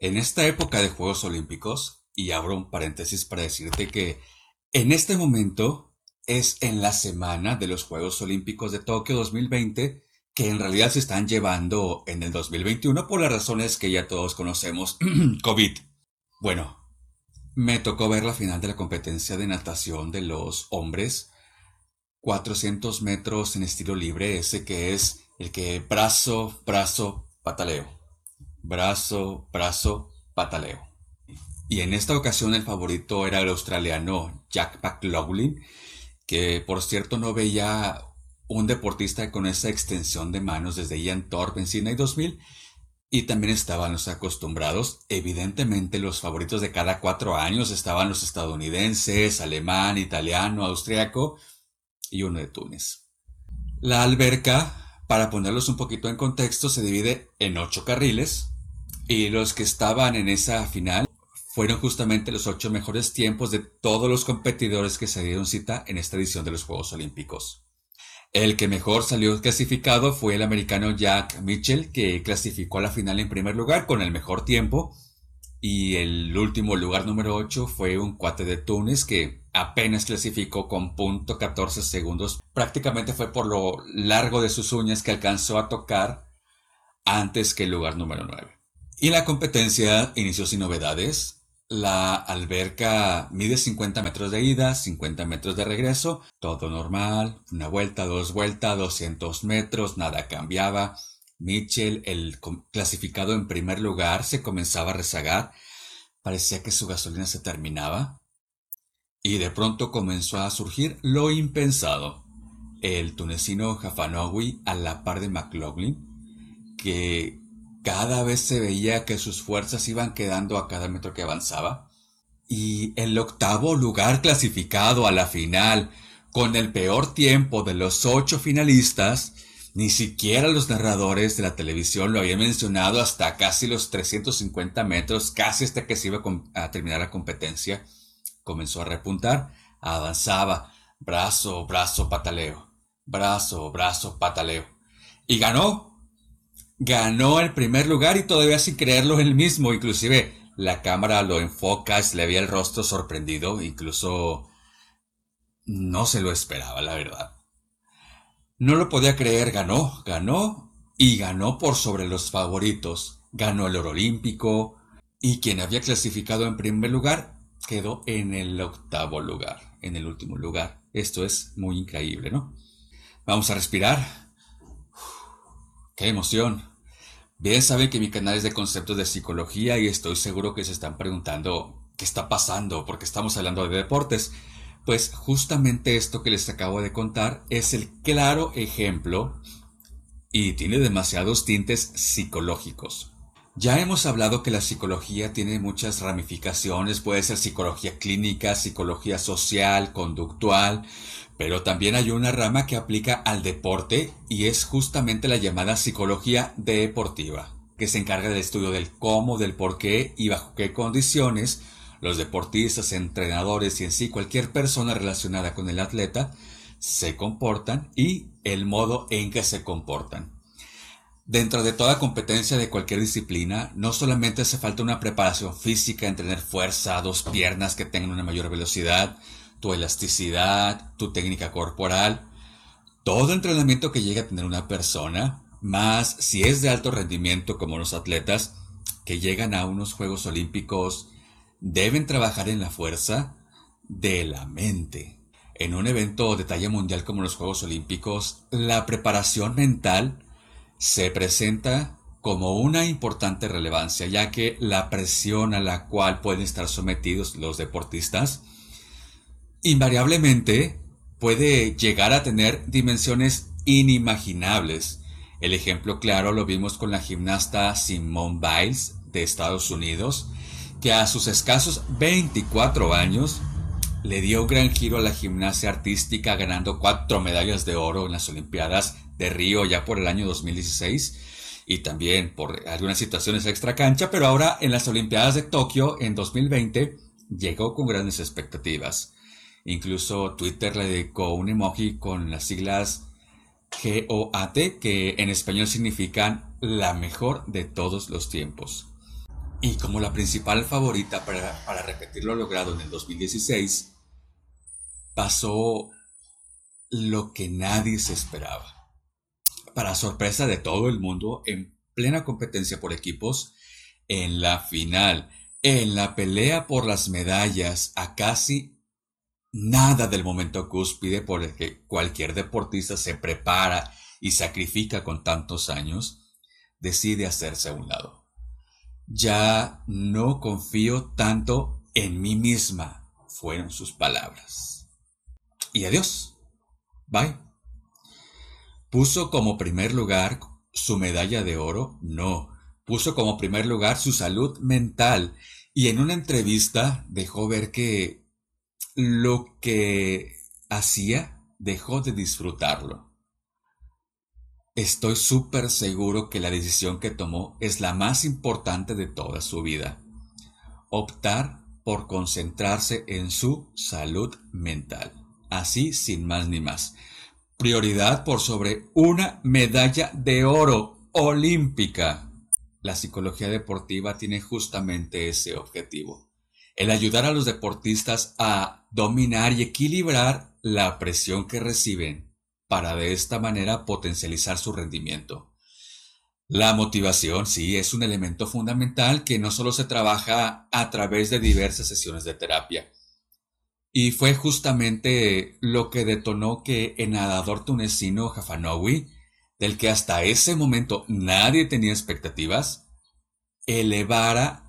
En esta época de Juegos Olímpicos, y abro un paréntesis para decirte que en este momento es en la semana de los Juegos Olímpicos de Tokio 2020 que en realidad se están llevando en el 2021 por las razones que ya todos conocemos, COVID. Bueno, me tocó ver la final de la competencia de natación de los hombres, 400 metros en estilo libre, ese que es el que brazo, brazo, pataleo, brazo, brazo, pataleo. Y en esta ocasión el favorito era el australiano Jack McLaughlin, que por cierto no veía un deportista con esa extensión de manos desde Ian Thorpe en Sydney 2000 y también estaban los acostumbrados. Evidentemente los favoritos de cada cuatro años estaban los estadounidenses, alemán, italiano, austriaco y uno de Túnez. La alberca, para ponerlos un poquito en contexto, se divide en ocho carriles y los que estaban en esa final fueron justamente los ocho mejores tiempos de todos los competidores que se dieron cita en esta edición de los Juegos Olímpicos. El que mejor salió clasificado fue el americano Jack Mitchell, que clasificó a la final en primer lugar con el mejor tiempo. Y el último lugar número 8 fue un cuate de Túnez que apenas clasificó con punto 14 segundos. Prácticamente fue por lo largo de sus uñas que alcanzó a tocar antes que el lugar número 9. Y la competencia inició sin novedades. La alberca mide 50 metros de ida, 50 metros de regreso, todo normal, una vuelta, dos vueltas, 200 metros, nada cambiaba. Mitchell, el clasificado en primer lugar, se comenzaba a rezagar. Parecía que su gasolina se terminaba. Y de pronto comenzó a surgir lo impensado. El tunecino Jafanowi a la par de McLaughlin, que cada vez se veía que sus fuerzas iban quedando a cada metro que avanzaba. Y el octavo lugar clasificado a la final, con el peor tiempo de los ocho finalistas, ni siquiera los narradores de la televisión lo habían mencionado hasta casi los 350 metros, casi hasta que se iba a terminar la competencia. Comenzó a repuntar, avanzaba, brazo, brazo, pataleo, brazo, brazo, pataleo. Y ganó ganó el primer lugar y todavía sin creerlo él mismo. Inclusive la cámara lo enfoca, se le veía el rostro sorprendido, incluso no se lo esperaba, la verdad. No lo podía creer, ganó, ganó y ganó por sobre los favoritos. Ganó el oro olímpico y quien había clasificado en primer lugar quedó en el octavo lugar, en el último lugar. Esto es muy increíble, ¿no? Vamos a respirar. ¡Qué emoción! Bien saben que mi canal es de conceptos de psicología y estoy seguro que se están preguntando qué está pasando porque estamos hablando de deportes. Pues justamente esto que les acabo de contar es el claro ejemplo y tiene demasiados tintes psicológicos. Ya hemos hablado que la psicología tiene muchas ramificaciones, puede ser psicología clínica, psicología social, conductual, pero también hay una rama que aplica al deporte y es justamente la llamada psicología deportiva, que se encarga del estudio del cómo, del por qué y bajo qué condiciones los deportistas, entrenadores y en sí cualquier persona relacionada con el atleta se comportan y el modo en que se comportan. Dentro de toda competencia de cualquier disciplina, no solamente hace falta una preparación física en tener fuerza, dos piernas que tengan una mayor velocidad, tu elasticidad, tu técnica corporal, todo entrenamiento que llegue a tener una persona, más si es de alto rendimiento como los atletas que llegan a unos Juegos Olímpicos, deben trabajar en la fuerza de la mente. En un evento de talla mundial como los Juegos Olímpicos, la preparación mental se presenta como una importante relevancia, ya que la presión a la cual pueden estar sometidos los deportistas invariablemente puede llegar a tener dimensiones inimaginables. El ejemplo claro lo vimos con la gimnasta Simone Biles de Estados Unidos, que a sus escasos 24 años le dio un gran giro a la gimnasia artística ganando cuatro medallas de oro en las Olimpiadas de Río ya por el año 2016 y también por algunas situaciones extra cancha, pero ahora en las Olimpiadas de Tokio en 2020 llegó con grandes expectativas. Incluso Twitter le dedicó un emoji con las siglas GOAT, que en español significan la mejor de todos los tiempos. Y como la principal favorita para, repetir lo logrado en el 2016, pasó lo que nadie se esperaba. Para sorpresa de todo el mundo, en plena competencia por equipos, en la final, en la pelea por las medallas, a casi nada del momento cúspide por el que cualquier deportista se prepara y sacrifica con tantos años, decide hacerse a un lado. Ya no confío tanto en mí misma, fueron sus palabras. Y adiós. Bye. ¿Puso como primer lugar su medalla de oro? No. Puso como primer lugar su salud mental y en una entrevista dejó ver que lo que hacía dejó de disfrutarlo. Estoy súper seguro que la decisión que tomó es la más importante de toda su vida. Optar por concentrarse en su salud mental así sin más ni más. Prioridad por sobre una medalla de oro olímpica. La psicología deportiva tiene justamente ese objetivo, el ayudar a los deportistas a dominar y equilibrar la presión que reciben para de esta manera potencializar su rendimiento. La motivación, sí, es un elemento fundamental que no solo se trabaja a través de diversas sesiones de terapia, y fue justamente lo que detonó que el nadador tunecino Jafanoui, del que hasta ese momento nadie tenía expectativas, elevara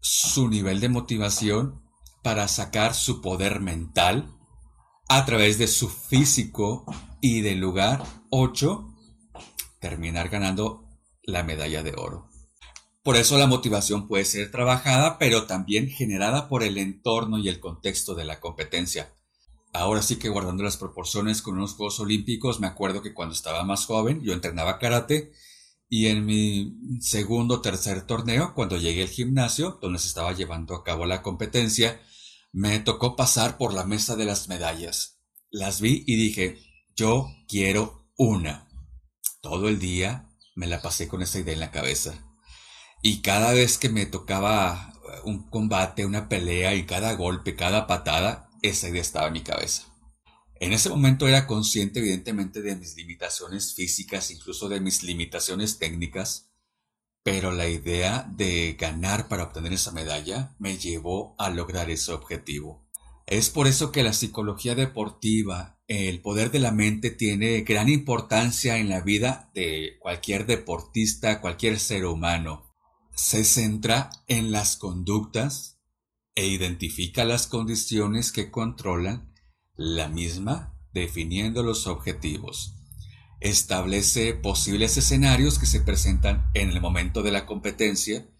su nivel de motivación para sacar su poder mental a través de su físico y del lugar 8 terminar ganando la medalla de oro. Por eso la motivación puede ser trabajada, pero también generada por el entorno y el contexto de la competencia. Ahora sí que guardando las proporciones con unos Juegos Olímpicos, me acuerdo que cuando estaba más joven yo entrenaba karate y en mi segundo o tercer torneo, cuando llegué al gimnasio, donde se estaba llevando a cabo la competencia, me tocó pasar por la mesa de las medallas. Las vi y dije, yo quiero una. Todo el día me la pasé con esa idea en la cabeza. Y cada vez que me tocaba un combate, una pelea y cada golpe, cada patada, esa idea estaba en mi cabeza. En ese momento era consciente evidentemente de mis limitaciones físicas, incluso de mis limitaciones técnicas, pero la idea de ganar para obtener esa medalla me llevó a lograr ese objetivo. Es por eso que la psicología deportiva, el poder de la mente tiene gran importancia en la vida de cualquier deportista, cualquier ser humano se centra en las conductas e identifica las condiciones que controlan la misma definiendo los objetivos. Establece posibles escenarios que se presentan en el momento de la competencia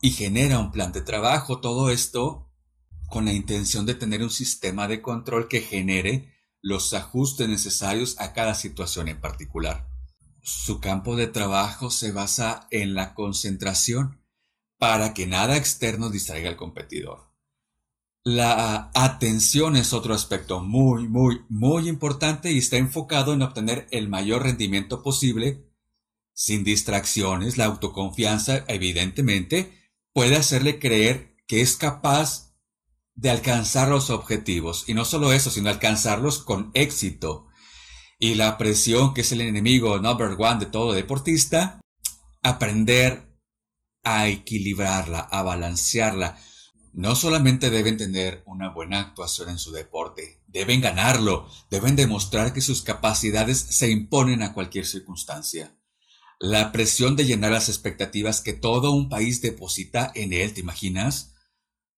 y genera un plan de trabajo. Todo esto con la intención de tener un sistema de control que genere los ajustes necesarios a cada situación en particular. Su campo de trabajo se basa en la concentración para que nada externo distraiga al competidor. La atención es otro aspecto muy, muy, muy importante y está enfocado en obtener el mayor rendimiento posible sin distracciones. La autoconfianza, evidentemente, puede hacerle creer que es capaz de alcanzar los objetivos. Y no solo eso, sino alcanzarlos con éxito y la presión, que es el enemigo number one de todo deportista, aprender a equilibrarla, a balancearla. No solamente deben tener una buena actuación en su deporte, deben ganarlo, deben demostrar que sus capacidades se imponen a cualquier circunstancia. La presión de llenar las expectativas que todo un país deposita en él, ¿te imaginas?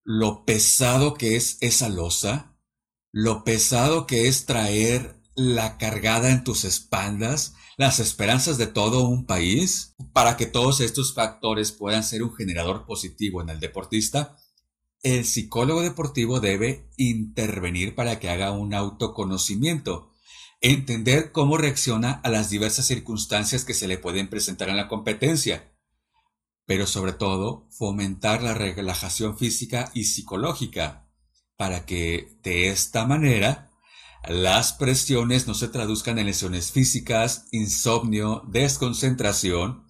Lo pesado que es esa losa, lo pesado que es traer la cargada en tus espaldas, las esperanzas de todo un país, para que todos estos factores puedan ser un generador positivo en el deportista, el psicólogo deportivo debe intervenir para que haga un autoconocimiento, entender cómo reacciona a las diversas circunstancias que se le pueden presentar en la competencia, pero sobre todo fomentar la relajación física y psicológica, para que de esta manera las presiones no se traduzcan en lesiones físicas, insomnio, desconcentración,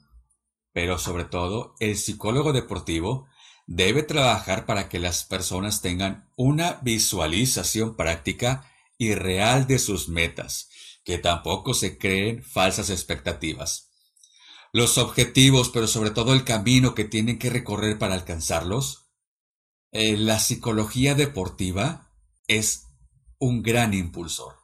pero sobre todo el psicólogo deportivo debe trabajar para que las personas tengan una visualización práctica y real de sus metas, que tampoco se creen falsas expectativas. Los objetivos, pero sobre todo el camino que tienen que recorrer para alcanzarlos. Eh, la psicología deportiva es un gran impulsor.